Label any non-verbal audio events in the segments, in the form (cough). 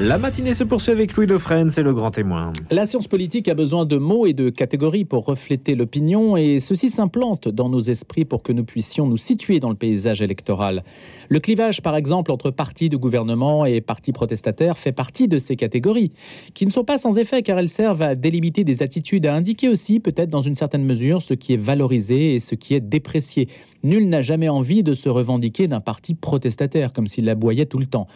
La matinée se poursuit avec Louis Dauphren, c'est le grand témoin. La science politique a besoin de mots et de catégories pour refléter l'opinion et ceci s'implante dans nos esprits pour que nous puissions nous situer dans le paysage électoral. Le clivage, par exemple, entre partis de gouvernement et partis protestataires fait partie de ces catégories, qui ne sont pas sans effet car elles servent à délimiter des attitudes, à indiquer aussi, peut-être dans une certaine mesure, ce qui est valorisé et ce qui est déprécié. Nul n'a jamais envie de se revendiquer d'un parti protestataire, comme s'il l'aboyait tout le temps.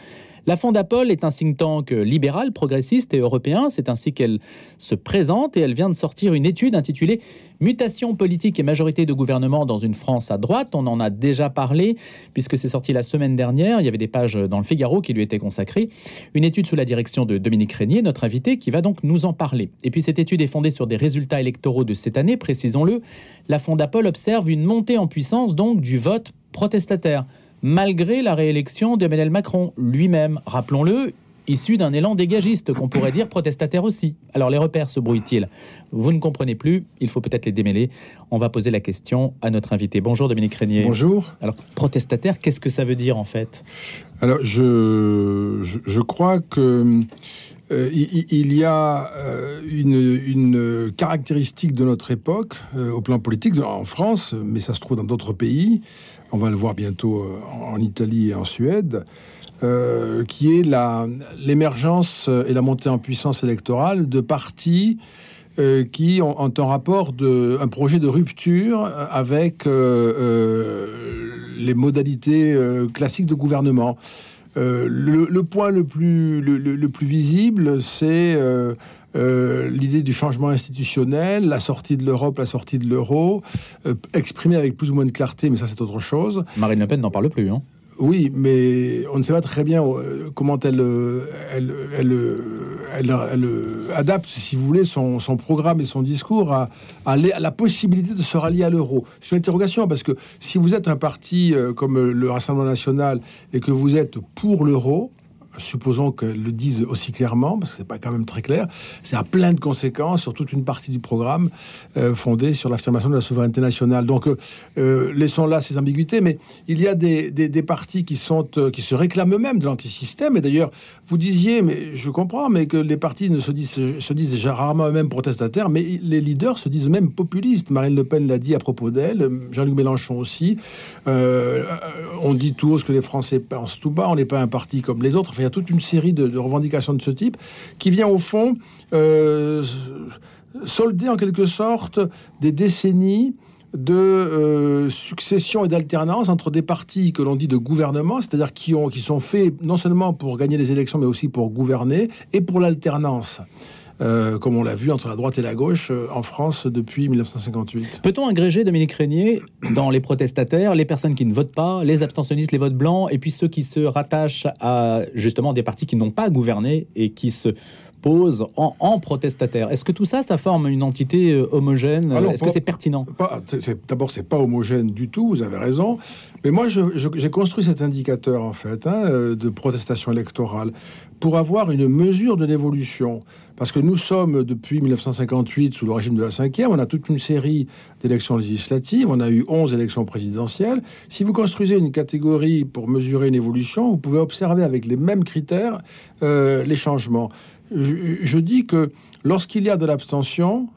La Fondapol est un think tank libéral, progressiste et européen. C'est ainsi qu'elle se présente et elle vient de sortir une étude intitulée Mutation politique et majorité de gouvernement dans une France à droite. On en a déjà parlé puisque c'est sorti la semaine dernière. Il y avait des pages dans le Figaro qui lui étaient consacrées. Une étude sous la direction de Dominique Régnier, notre invité, qui va donc nous en parler. Et puis cette étude est fondée sur des résultats électoraux de cette année, précisons-le. La Fondapol observe une montée en puissance donc du vote protestataire malgré la réélection d'Emmanuel Macron lui-même, rappelons-le, issu d'un élan dégagiste, qu'on pourrait dire protestataire aussi. Alors les repères se brouillent-ils? Vous ne comprenez plus, il faut peut-être les démêler. On va poser la question à notre invité. Bonjour Dominique Régnier. Bonjour. Alors protestataire, qu'est-ce que ça veut dire en fait? Alors je, je, crois que... Euh, il, y a euh, une, caractéristique de notre époque euh, au plan politique en France, mais ça se trouve dans d'autres pays, on va le voir bientôt euh, en Italie et en Suède, euh, qui est l'émergence et la montée en puissance électorale de partis euh, qui ont, un rapport de un projet de rupture avec les modalités classiques de gouvernement. Le, point le plus visible, c'est euh, l'idée du changement institutionnel, la sortie de l'Europe, la sortie de l'euro, euh, exprimée avec plus ou moins de clarté, mais ça c'est autre chose. Marine Le Pen n'en parle plus. Hein. Oui, mais on ne sait pas très bien euh, comment elle, elle, elle, adapte, si vous voulez, son, programme et son discours à, à, la possibilité de se rallier à l'euro. C'est une interrogation, parce que si vous êtes un parti comme le Rassemblement national et que vous êtes pour l'euro, supposons qu'elle le dise aussi clairement, parce que c'est pas quand même très clair, c'est à plein de conséquences sur toute une partie du programme euh, fondé sur l'affirmation de la souveraineté nationale. Donc, euh, euh, laissons là ces ambiguïtés, mais il y a des, des, partis qui, se réclament eux-mêmes de l'antisystème, et d'ailleurs, vous disiez, mais je comprends, mais que les partis ne se disent, disent rarement eux-mêmes protestataires, mais les leaders se disent eux-mêmes populistes. Marine Le Pen l'a dit à propos d'elle, Jean-Luc Mélenchon aussi. on dit tout haut ce que les Français pensent tout bas, on n'est pas un parti comme les autres il y a toute une série de, revendications de ce type qui vient au fond euh, solder en quelque sorte des décennies de euh, succession et d'alternance entre des partis que l'on dit de gouvernement, c'est-à-dire qui, ont, qui sont faits non seulement pour gagner les élections, mais aussi pour gouverner, et pour l'alternance. Euh, comme on l'a vu entre la droite et la gauche euh, en France depuis 1958. Peut-on agréger, Dominique Régnier, dans les protestataires, les personnes qui ne votent pas, les abstentionnistes, les votes blancs, et puis ceux qui se rattachent à justement des partis qui n'ont pas gouverné et qui se posent en, en protestataires? Est-ce que tout ça, ça forme une entité euh, homogène? Est-ce que c'est pertinent? D'abord, c'est pas homogène du tout, vous avez raison. Mais moi, j'ai construit cet indicateur, en fait, hein, de protestation électorale pour avoir une mesure de l'évolution. Parce que nous sommes, depuis 1958, sous le régime de la cinquième, on a toute une série d'élections législatives, on a eu 11 élections présidentielles. Si vous construisez une catégorie pour mesurer une évolution, vous pouvez observer avec les mêmes critères euh, les changements. Je, dis que lorsqu'il y a de l'abstention,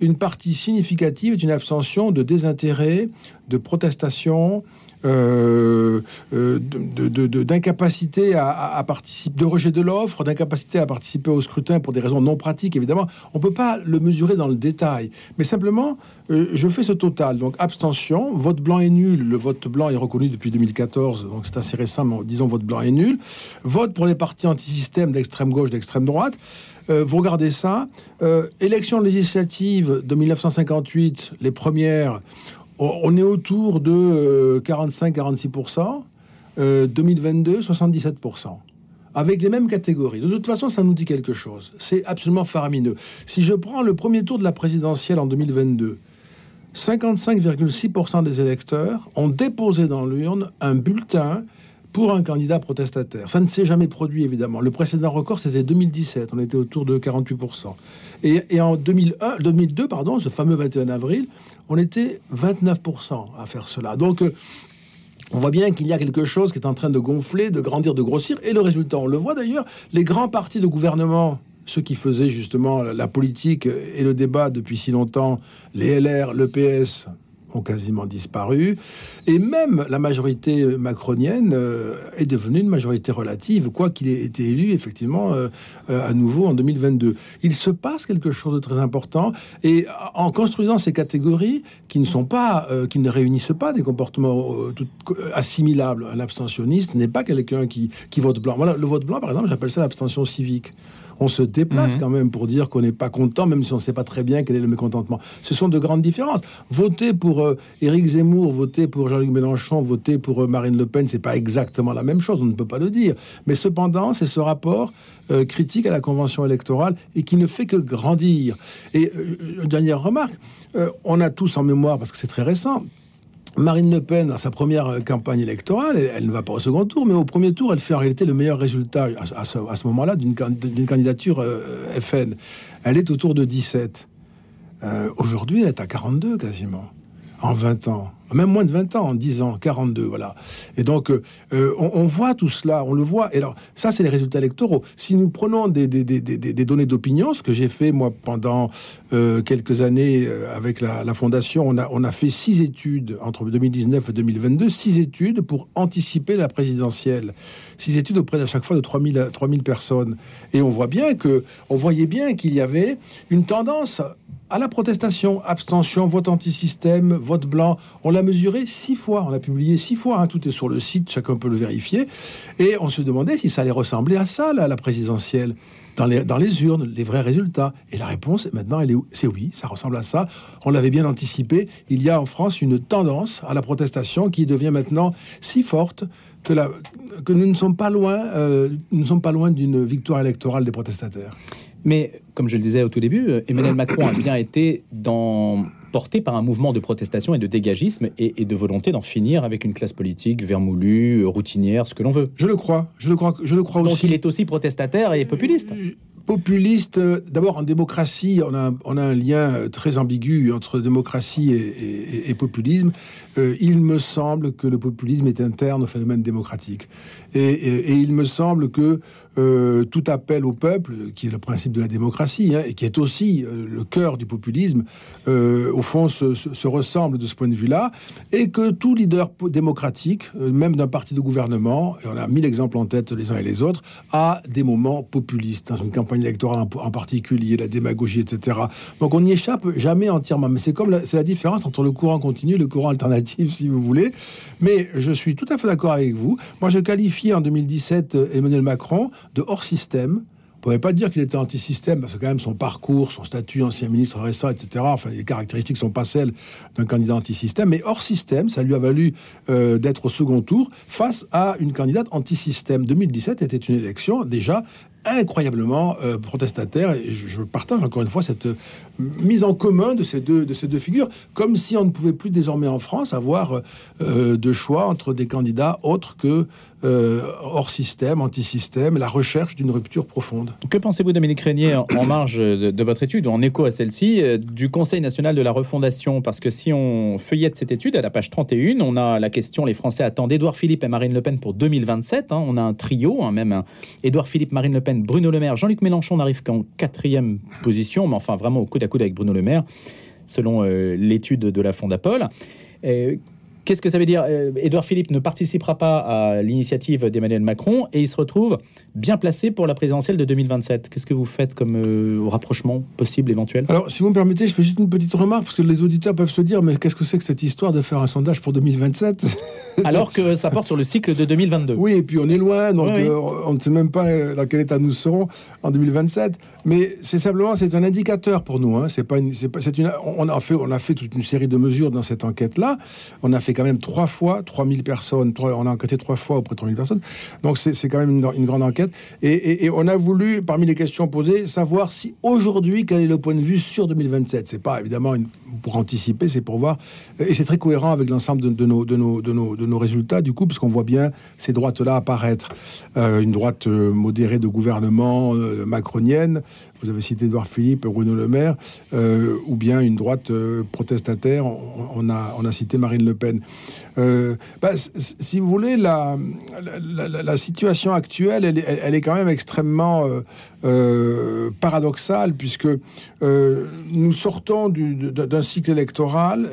une partie significative est une abstention de désintérêt, de protestation, euh, euh, d'incapacité à, participer, de rejet de l'offre, d'incapacité à participer au scrutin pour des raisons non pratiques, évidemment. On ne peut pas le mesurer dans le détail, mais simplement, euh, je fais ce total. Donc, abstention, vote blanc est nul. Le vote blanc est reconnu depuis 2014, donc c'est assez récent, mais disons vote blanc est nul. Vote pour les partis anti-système d'extrême gauche, d'extrême droite. vous regardez ça. élection législative de 1958, les premières, on est autour de 45-46%. 2022, 77%. Avec les mêmes catégories. De toute façon, ça nous dit quelque chose. C'est absolument faramineux. Si je prends le premier tour de la présidentielle en 2022, 55,6% des électeurs ont déposé dans l'urne un bulletin pour un candidat protestataire. Ça ne s'est jamais produit, évidemment. Le précédent record, c'était 2017. On était autour de 48%. Et, en 2001, 2002, pardon, ce fameux 21 avril, on était 29% à faire cela. Donc, euh, on voit bien qu'il y a quelque chose qui est en train de gonfler, de grandir, de grossir. Et le résultat, on le voit d'ailleurs, les grands partis de gouvernement, ceux qui faisaient justement la politique et le débat depuis si longtemps, les LR, le PS, ont quasiment disparu. Et même la majorité macronienne euh, est devenue une majorité relative, quoi qu'il ait été élu effectivement euh, euh, à nouveau en 2022. Il se passe quelque chose de très important. Et en construisant ces catégories qui ne sont pas, qui ne réunissent pas des comportements assimilables, un abstentionniste n'est pas quelqu'un qui, qui vote blanc. Voilà, le vote blanc, par exemple, j'appelle ça l'abstention civique on se déplace mhm. quand même pour dire qu'on n'est pas content, même si on ne sait pas très bien quel est le mécontentement. Ce sont de grandes différences. Voter pour euh, Éric Zemmour, voter pour Jean-Luc Mélenchon, voter pour euh, Marine Le Pen, c'est pas exactement la même chose, on ne peut pas le dire. Mais cependant, c'est ce rapport euh, critique à la convention électorale et qui ne fait que grandir. Et une dernière remarque, on a tous en mémoire, parce que c'est très récent, Marine Le Pen, dans sa première euh, campagne électorale, elle, ne va pas au second tour, mais au premier tour, elle fait en réalité le meilleur résultat à, ce, moment-là d'une candidature euh, FN. Elle est autour de 17. Euh, aujourd'hui, elle est à 42 quasiment, en 20 ans même moins de 20 ans, en 10 ans, 42, voilà. Et donc, euh, euh, on, voit tout cela, on le voit. Et alors, ça, c'est les résultats électoraux. Si nous prenons des, données d'opinion, ce que j'ai fait, moi, pendant euh, quelques années avec la, Fondation, on a, fait six études entre 2019 et 2022, six études pour anticiper la présidentielle. Six études auprès d'à chaque fois de 3000, 3000 personnes. Et on voit bien que, on voyait bien qu'il y avait une tendance à la protestation, abstention, vote anti-système, vote blanc. On l'a mesuré six fois, on l'a publié six fois, hein. tout est sur le site, chacun peut le vérifier. Et on se demandait si ça allait ressembler à ça, la présidentielle, dans les, urnes, les vrais résultats. Et la réponse, maintenant, elle est, c'est oui, ça ressemble à ça. On l'avait bien anticipé. Il y a en France une tendance à la protestation qui devient maintenant si forte que nous ne sommes pas loin, euh, nous ne sommes pas loin d'une victoire électorale des protestataires. Mais comme je le disais au tout début, euh, Emmanuel Macron a bien été dans, porté par un mouvement de protestation et de dégagisme et, de volonté d'en finir avec une classe politique vermoulue, routinière, ce que l'on veut. Je le crois, je le crois, je le crois Donc il est aussi protestataire et populiste. Euh, populiste, d'abord en démocratie, on a, on a, un lien très ambigu entre démocratie et, populisme. Euh, il me semble que le populisme est interne au phénomène démocratique. Et, il me semble que euh, tout appel au peuple, qui est le principe de la démocratie, hein, et qui est aussi euh, le cœur du populisme, au fond se, ressemble de ce point de vue-là, et que tout leader démocratique, même d'un parti de gouvernement, et on a mille exemples en tête les uns et les autres, a des moments populistes dans une campagne électorale en, particulier, la démagogie, etc. Donc on n'y échappe jamais entièrement. Mais c'est comme c'est la différence entre le courant continu et le courant alternatif, si vous voulez. Mais je suis tout à fait d'accord avec vous. Moi, je qualifie en 2017 euh, Emmanuel Macron de hors système ne pouvait pas dire qu'il était anti-système, parce que quand même son parcours, son statut, ancien ministre récent, etc., enfin, les caractéristiques ne sont pas celles d'un candidat anti-système, mais hors système, ça lui a valu euh, d'être au second tour face à une candidate anti-système. 2017 était une élection déjà incroyablement euh, protestataire. Et je, partage encore une fois cette euh, mise en commun de ces deux, figures, comme si on ne pouvait plus désormais en France avoir de choix entre des candidats autres que hors système, anti-système, la recherche d'une rupture profonde. Que pensez-vous, Dominique Régnier, en marge de, votre étude, ou en écho à celle-ci, du Conseil national de la refondation? Parce que si on feuillette cette étude, à la page 31, on a la question les Français attendent Édouard Philippe et Marine Le Pen pour 2027. Hein. on a un trio, hein, même Édouard Philippe, Marine Le Pen Bruno Le Maire. Jean-Luc Mélenchon n'arrive qu'en quatrième position, mais enfin vraiment au coude à coude avec Bruno Le Maire, selon euh, l'étude de la Fondapol. Euh, Qu'est-ce que ça veut dire euh, Édouard Philippe ne participera pas à l'initiative d'Emmanuel Macron et il se retrouve bien placé pour la présidentielle de 2027. Qu'est-ce que vous faites comme euh, rapprochement possible éventuel? Alors, si vous me permettez, je fais juste une petite remarque parce que les auditeurs peuvent se dire mais qu'est-ce que c'est que cette histoire de faire un sondage pour 2027 (laughs) Alors que ça porte sur le cycle de 2022. Oui, et puis on est loin, donc euh, on ne sait même pas dans quel état nous serons en 2027. Mais c'est simplement c'est un indicateur pour nous. Hein. C'est pas c'est pas, c'est une, on a fait on a fait toute une série de mesures dans cette enquête là. On a fait quand même trois fois 3000 personnes. on a enquêté trois fois auprès de 3000 personnes. Donc c'est quand même une, grande enquête. Et, on a voulu, parmi les questions posées, savoir si aujourd'hui, quel est le point de vue sur 2027. C'est pas évidemment pour anticiper, c'est pour voir. Et c'est très cohérent avec l'ensemble de, nos, de, nos, de, nos, de nos résultats, du coup, parce qu'on voit bien ces droites-là apparaître. Euh, une droite euh, modérée de gouvernement euh, macronienne, vous avez cité Edouard Philippe, Bruno Le Maire, ou bien une droite protestataire, on, a, on a cité Marine Le Pen. Euh, bah, si vous voulez, la, situation actuelle, elle, elle, est quand même extrêmement euh, euh, paradoxale, puisque nous sortons d'un cycle électoral,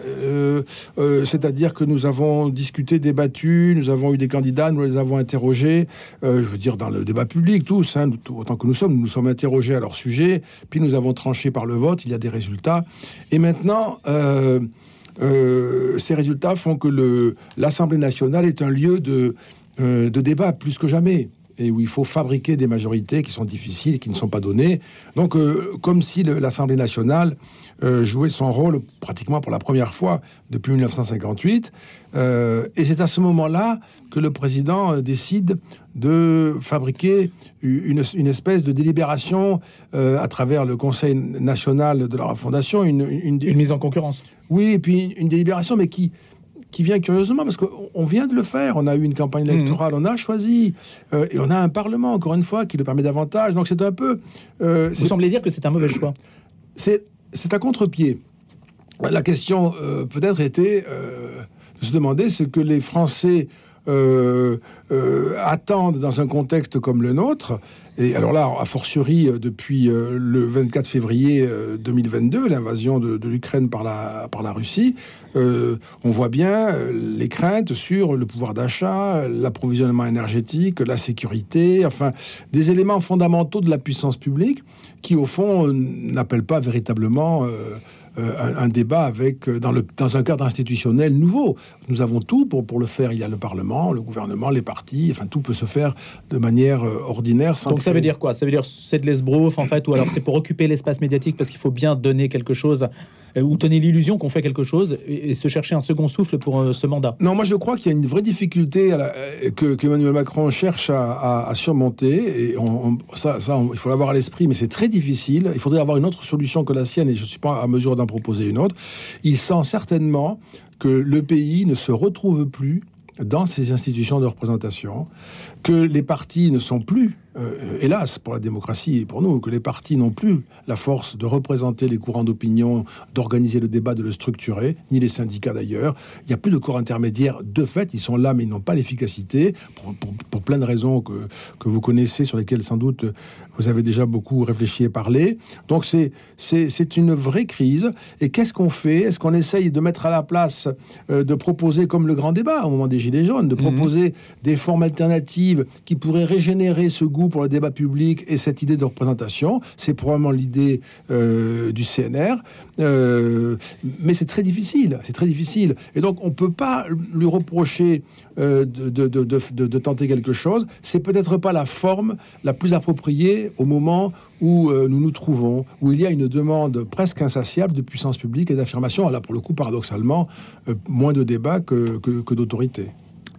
c'est-à-dire que nous avons discuté, débattu, nous avons eu des candidats, nous les avons interrogés, je veux dire dans le débat public, tous, hein, autant que nous sommes, nous nous sommes interrogés à leur sujet, puis nous avons tranché par le vote, il y a des résultats. Et maintenant, euh, ces résultats font que l'Assemblée nationale est un lieu de, euh, de débat plus que jamais et où il faut fabriquer des majorités qui sont difficiles et qui ne sont pas données. Donc, euh, comme si l'Assemblée nationale jouait son rôle pratiquement pour la première fois depuis 1958. et c'est à ce moment-là que le président décide de fabriquer une, une espèce de délibération à travers le Conseil national de la Fondation, une, une, une mise en concurrence. Oui, et puis une délibération, mais qui, qui vient curieusement, parce qu'on vient de le faire. On a eu une campagne mmh. électorale, on a choisi, euh, et on a un Parlement, encore une fois, qui le permet davantage. Donc c'est un peu... Euh, Vous semblez dire que c'est un mauvais choix C'est à contre-pied. La question euh, peut-être était de se demander ce que les Français attendent dans un contexte comme le nôtre, et alors là, a fortiori, euh, depuis euh, le 24 février 2022, euh, l'invasion de, l'Ukraine par la, Russie, on voit bien les craintes sur le pouvoir d'achat, l'approvisionnement énergétique, la sécurité, enfin, des éléments fondamentaux de la puissance publique qui, au fond, n'appellent pas véritablement euh, un, débat avec, euh, dans, le, dans un cadre institutionnel nouveau. Nous avons tout pour, pour le faire. Il y a le Parlement, le gouvernement, les partis, enfin tout peut se faire de manière euh, ordinaire. Donc ça veut dire quoi? Ça veut dire c'est de l'esbrouf en fait, ou alors c'est pour occuper l'espace médiatique parce qu'il faut bien donner quelque chose euh, ou tenez l'illusion qu'on fait quelque chose et, se chercher un second souffle pour euh, ce mandat Non, moi je crois qu'il y a une vraie difficulté euh, que, Emmanuel Macron cherche à, surmonter. Et ça, il faut l'avoir à l'esprit, mais c'est très difficile. Il faudrait avoir une autre solution que la sienne et je ne suis pas à mesure d'en proposer une autre. Il sent certainement que le pays ne se retrouve plus dans ces institutions de représentation, que les partis ne sont plus euh, hélas pour la démocratie et pour nous, que les partis n'ont plus la force de représenter les courants d'opinion, d'organiser le débat, de le structurer, ni les syndicats d'ailleurs. Il n'y a plus de corps intermédiaires. De fait, ils sont là, mais ils n'ont pas l'efficacité, pour, plein de raisons que, que vous connaissez, sur lesquelles sans doute vous avez déjà beaucoup réfléchi et parlé. Donc c'est, c'est, une vraie crise. Et qu'est-ce qu'on fait? Est-ce qu'on essaye de mettre à la place, euh, de proposer, comme le grand débat au moment des Gilets jaunes, de mhm. proposer des formes alternatives qui pourraient régénérer ce goût pour le débat public et cette idée de représentation. C'est probablement l'idée euh, du CNR. Euh, mais c'est très difficile. C'est très difficile. Et donc on ne peut pas lui reprocher de, de, tenter quelque chose. C'est peut-être pas la forme la plus appropriée au moment où euh, nous nous trouvons, où il y a une demande presque insatiable de puissance publique et d'affirmation. Là, pour le coup, paradoxalement, euh, moins de débats que, que, d'autorité.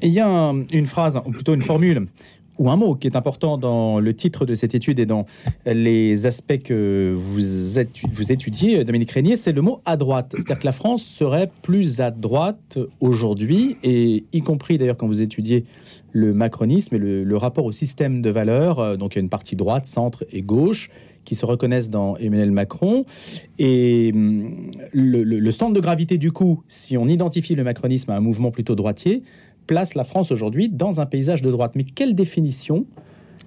Il y a une phrase, ou plutôt une formule, ou un mot qui est important dans le titre de cette étude et dans les aspects que vous, vous étudiez, Dominique Régnier, c'est le mot à droite. C'est-à-dire que la France serait plus à droite aujourd'hui, et y compris d'ailleurs quand vous étudiez le macronisme et le, rapport au système de valeurs. Euh, donc il y a une partie droite, centre et gauche qui se reconnaissent dans Emmanuel Macron. Et hum, le, centre de gravité, du coup, si on identifie le macronisme à un mouvement plutôt droitier, place la France aujourd'hui dans un paysage de droite. Mais quelle définition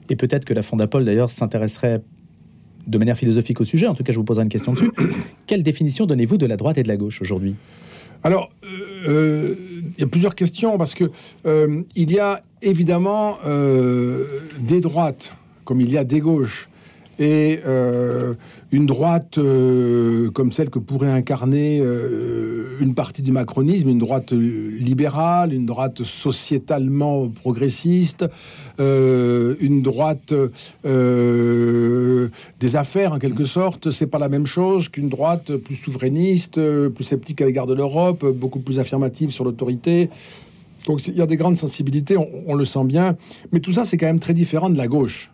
Et peut-être que la Fondapol, d'ailleurs, s'intéresserait de manière philosophique au sujet. En tout cas, je vous poserai une question dessus. (coughs) quelle définition donnez-vous de la droite et de la gauche aujourd'hui? Alors, euh, euh, il y a plusieurs questions parce que euh, il y a évidemment des droites comme il y a des gauches et une droite euh, comme celle que pourrait incarner euh, une partie du macronisme, une droite libérale, une droite sociétalement progressiste, euh, une droite des affaires en quelque sorte, c'est pas la même chose qu'une droite plus souverainiste, plus sceptique à l'égard de l'Europe, beaucoup plus affirmative sur l'autorité. Donc il y a des grandes sensibilités, on le sent bien, mais tout ça c'est quand même très différent de la gauche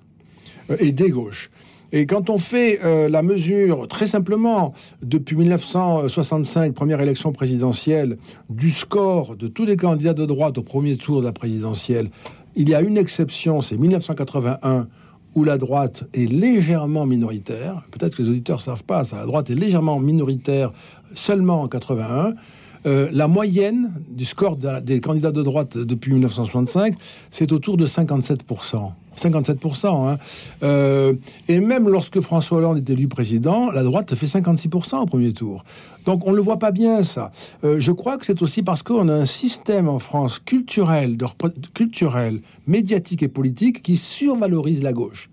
et des gauches. Et quand on fait euh, la mesure, très simplement, depuis 1965, première élection présidentielle, du score de tous les candidats de droite au premier tour de la présidentielle, il y a une exception, c'est 1981, où la droite est légèrement minoritaire. Peut-être que les auditeurs ne savent pas ça. La droite est légèrement minoritaire seulement en 81. euh, la moyenne du score des candidats de droite depuis 1965, c'est autour de 57%. 57%. Hein. Euh, et même lorsque François Hollande est élu président, la droite fait 56% au premier tour. Donc on ne le voit pas bien ça. Euh, je crois que c'est aussi parce qu'on a un système en France culturel, culturel, médiatique et politique qui survalorise la gauche.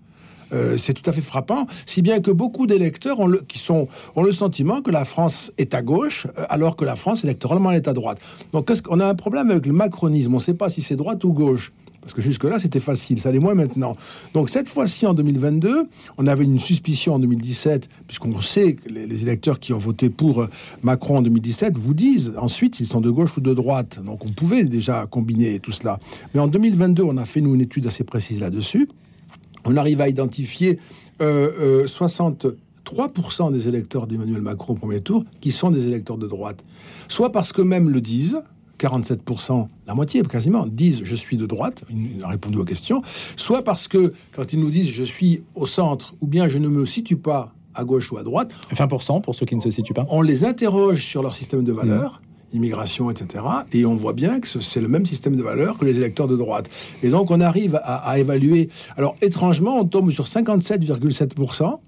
Euh, c'est tout à fait frappant, si bien que beaucoup d'électeurs ont le, qui sont, ont le sentiment que la France est à gauche, alors que la France électoralement est à droite. Donc qu'on a un problème avec le macronisme? On ne sait pas si c'est droite ou gauche. Parce que jusque-là, c'était facile, ça l'est moins maintenant. Donc cette fois-ci, en 2022, on avait une suspicion en 2017, puisqu'on sait que les, électeurs qui ont voté pour euh, Macron en 2017 vous disent ensuite s'ils sont de gauche ou de droite. Donc on pouvait déjà combiner tout cela. Mais en 2022, on a fait, nous, une étude assez précise là-dessus on arrive à identifier 63% euh, euh, des électeurs d'Emmanuel Macron au premier tour qui sont des électeurs de droite. Soit parce que même le disent, 47%, la moitié quasiment, disent je suis de droite, ils ont répondu aux questions, soit parce que quand ils nous disent je suis au centre ou bien je ne me situe pas à gauche ou à droite. 20% pour ceux qui ne se situent pas. On les interroge sur leur système de valeurs immigration, etc. Et on voit bien que c'est le même système de valeurs que les électeurs de droite. Et donc on arrive à, évaluer. Alors étrangement, on tombe sur 57,7%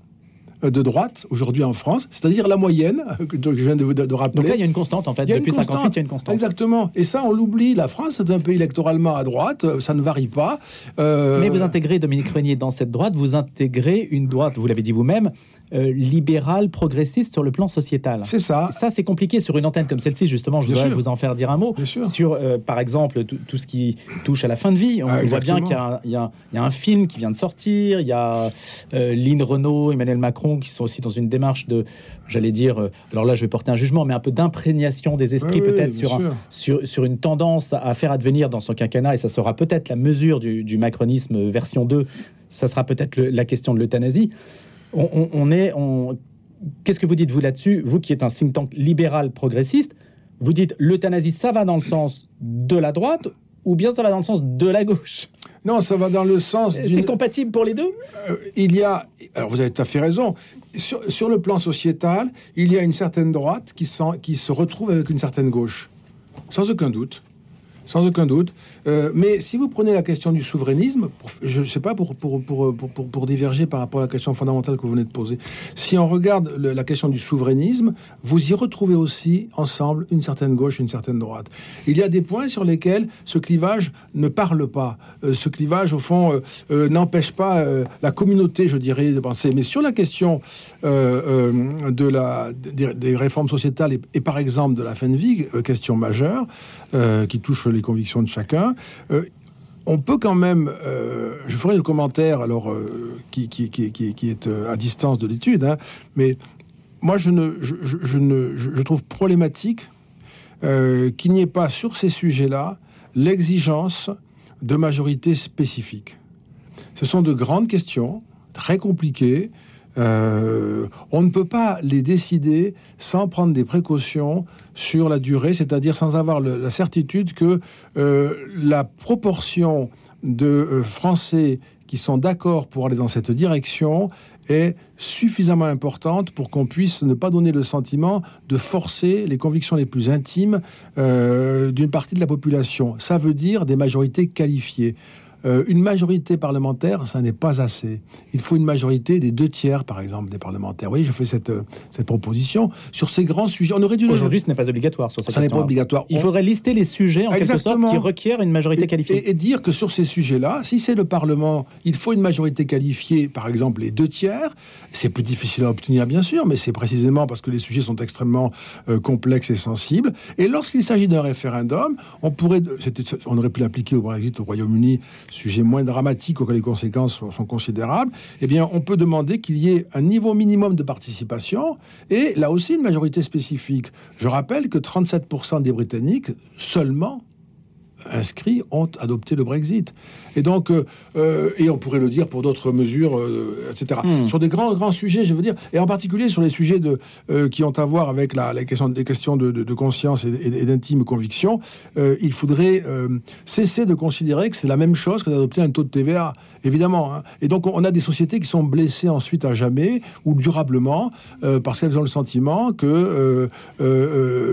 de droite aujourd'hui en France, c'est-à-dire la moyenne que je viens de, de, rappeler. Donc là, il y a une constante en fait. Depuis 58, il y a une constante. Exactement. Et ça, on l'oublie. La France est un pays électoralement à droite, ça ne varie pas. Euh, Mais vous intégrez Dominique Renier dans cette droite, vous intégrez une droite, vous l'avez dit vous-même, euh, libéral, progressiste sur le plan sociétal. C'est ça. Ça, c'est compliqué sur une antenne comme celle-ci, justement. Je voudrais vous en faire dire un mot. Sur, euh, par exemple, tout ce qui touche à la fin de vie. On, ah, voit bien qu'il y, a un film qui vient de sortir. Il y a euh, Lynn Renault, Emmanuel Macron qui sont aussi dans une démarche de, j'allais dire, alors là, je vais porter un jugement, mais un peu d'imprégnation des esprits, peut-être sur, sur, sur, une tendance à faire advenir dans son quinquennat. Et ça sera peut-être la mesure du, du macronisme version 2. Ça sera peut-être la question de l'euthanasie on, est. Qu'est-ce que vous dites, vous, là-dessus Vous qui êtes un think tank libéral progressiste, vous dites l'euthanasie, ça va dans le sens de la droite ou bien ça va dans le sens de la gauche? Non, ça va dans le sens. C'est compatible pour les deux? Euh, Il y a. Alors vous avez tout à fait raison. Sur, le plan sociétal, il y a une certaine droite qui, qui se retrouve avec une certaine gauche. Sans aucun doute sans aucun doute. Euh, mais si vous prenez la question du souverainisme, je ne sais pas, pour pour, pour, pour, diverger par rapport à la question fondamentale que vous venez de poser, si on regarde la question du souverainisme, vous y retrouvez aussi ensemble une certaine gauche, une certaine droite. Il y a des points sur lesquels ce clivage ne parle pas. Euh, ce clivage, au fond, euh, n'empêche pas la communauté, je dirais, de penser. Mais sur la question de la, des, réformes sociétales et, et, par exemple de la fin de vie, question majeure, qui touche les convictions de chacun. Euh, on peut quand même, euh, je ferai le commentaire alors euh, qui, est à distance de l'étude, hein, mais moi je, ne, je, je, ne, je trouve problématique qu'il n'y ait pas sur ces sujets-là l'exigence de majorité spécifique. Ce sont de grandes questions, très compliquées, euh, on ne peut pas les décider sans prendre des précautions sur la durée, c'est-à-dire sans avoir la certitude que euh, la proportion de euh, Français qui sont d'accord pour aller dans cette direction est suffisamment importante pour qu'on puisse ne pas donner le sentiment de forcer les convictions les plus intimes d'une partie de la population. Ça veut dire des majorités qualifiées. Euh, une majorité parlementaire, ça n'est pas assez. Il faut une majorité des deux tiers, par exemple, des parlementaires. Oui, je fais cette, euh, cette proposition. Sur ces grands sujets, on aurait dû... Aujourd'hui, ce n'est pas obligatoire sur Ça n'est pas obligatoire. Il faudrait lister les sujets, en quelque sorte, qui requièrent une majorité qualifiée. Et, dire que sur ces sujets-là, si c'est le Parlement, il faut une majorité qualifiée, par exemple, les deux tiers. C'est plus difficile à obtenir, bien sûr, mais c'est précisément parce que les sujets sont extrêmement euh, complexes et sensibles. Et lorsqu'il s'agit d'un référendum, on pourrait... On aurait pu l'appliquer au Brexit au Royaume-Uni sujet moins dramatique auquel les conséquences sont, considérables, eh bien, on peut demander qu'il y ait un niveau minimum de participation et là aussi une majorité spécifique. Je rappelle que 37% des Britanniques seulement inscrits ont adopté le Brexit. Et donc, euh, euh, et on pourrait le dire pour d'autres mesures, euh, etc. Hmm. Sur des grands, grands sujets, je veux dire, et en particulier sur les sujets de, euh, qui ont à voir avec la, les questions, des questions de, de- de conscience et, d'intime conviction, il faudrait cesser de considérer que c'est la même chose que d'adopter un taux de TVA, évidemment. hein. Et donc, on, a des sociétés qui sont blessées ensuite à jamais ou durablement parce qu'elles ont le sentiment que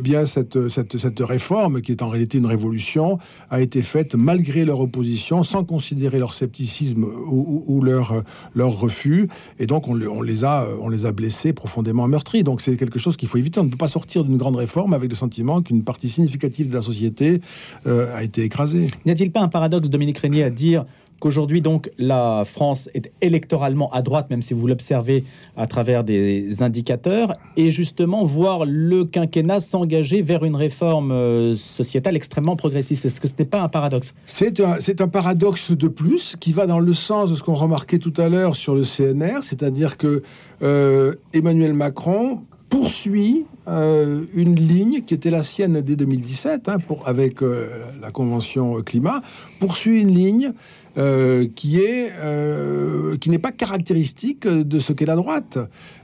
bien cette, cette, cette réforme, qui est en réalité une révolution, a été faite malgré leur opposition, sans considérer leur scepticisme ou, leur, leur refus. Et donc, on, le- on les a, on les a blessés, profondément meurtris. Donc, c'est quelque chose qu'il faut éviter. On ne peut pas sortir d'une grande réforme avec le sentiment qu'une partie significative de la société euh, a été écrasée. N'y a-t-il pas un paradoxe, Dominique Régnier, à dire qu'aujourd'hui, donc, la France est électoralement à droite, même si vous l'observez à travers des indicateurs, et justement voir le quinquennat s'engager vers une réforme euh, sociétale extrêmement progressiste. Est-ce que ce n'est pas un paradoxe? C'est un, paradoxe de plus qui va dans le sens de ce qu'on remarquait tout à l'heure sur le CNR, c'est-à-dire que euh, Emmanuel Macron poursuit euh, une ligne qui était la sienne dès 2017, hein, avec la Convention climat, poursuit une ligne euh, qui est euh, qui n'est pas caractéristique de ce qu'est la droite.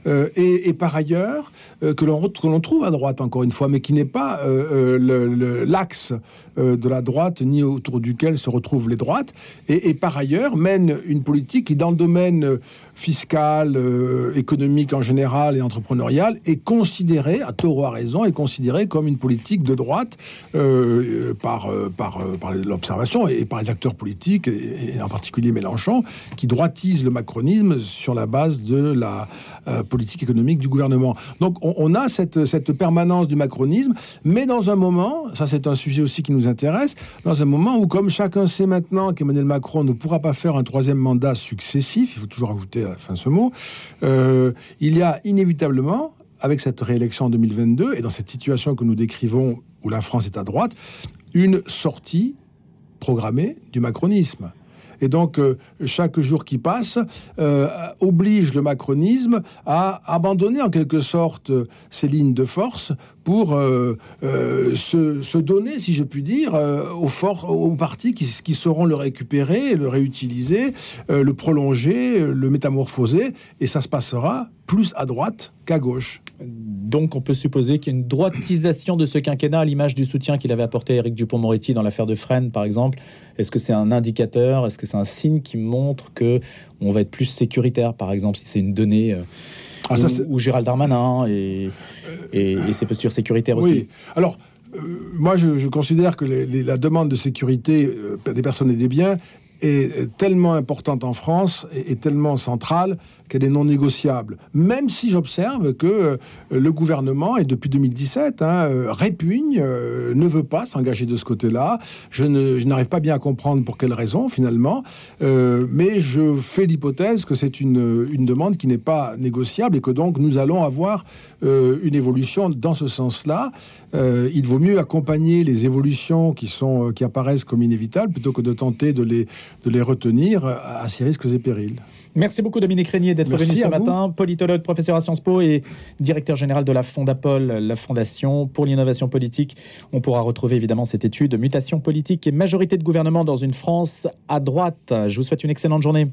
Euh, et, par ailleurs que l'on que l'on trouve à droite encore une fois mais qui n'est pas l'axe de la droite ni autour duquel se retrouvent les droites. Et, par ailleurs mène une politique qui dans le domaine fiscal économique en général et entrepreneurial est considérée à tort ou à raison est considérée comme une politique de droite par par, par l'observation et par les acteurs politiques et, et en particulier Mélenchon qui droitise le macronisme sur la base de la euh, politique économique du gouvernement. Donc on, a cette, cette permanence du macronisme, mais dans un moment, ça c'est un sujet aussi qui nous intéresse, dans un moment où comme chacun sait maintenant qu'Emmanuel Macron ne pourra pas faire un troisième mandat successif, il faut toujours ajouter à la fin ce mot, euh, il y a inévitablement, avec cette réélection en 2022, et dans cette situation que nous décrivons où la France est à droite, une sortie programmée du macronisme. Et donc, euh, chaque jour qui passe euh, oblige le macronisme à abandonner en quelque sorte euh, ses lignes de force pour euh, euh, se, donner, si je puis dire, euh, aux, partis qui, sauront le récupérer, le réutiliser, le prolonger, le métamorphoser. Et ça se passera plus à droite qu'à gauche. Donc on peut supposer qu'il y a une droitisation de ce quinquennat à l'image du soutien qu'il avait apporté à Éric Dupont-Moretti dans l'affaire de Fresnes, par exemple. Est-ce que c'est un indicateur? Est-ce que c'est un signe qui montre que on va être plus sécuritaire, par exemple, si c'est une donnée Ah, ça, ou, ou Gérald Darmanin et, et, et ses postures sécuritaires aussi Oui. Alors, euh, moi, je, je considère que les- les- la demande de sécurité euh, des personnes et des biens est tellement importante en France et, tellement centrale qu'elle est non négociable. Même si j'observe que euh, le gouvernement, et depuis 2017, hein, euh, répugne, euh, ne veut pas s'engager de ce côté-là. Je n'arrive pas bien à comprendre pour quelles raisons, finalement. Mais je fais l'hypothèse que c'est une, demande qui n'est pas négociable et que donc nous allons avoir une évolution dans ce sens-là. Il vaut mieux accompagner les évolutions qui, sont, qui apparaissent comme inévitables plutôt que de tenter de les, de les retenir à, ses risques et périls. Merci beaucoup Dominique Régnier d'être venu ce vous. matin, politologue, professeur à Sciences Po et directeur général de la Fondapol, la Fondation pour l'innovation politique. On pourra retrouver évidemment cette étude Mutation politique et majorité de gouvernement dans une France à droite. Je vous souhaite une excellente journée.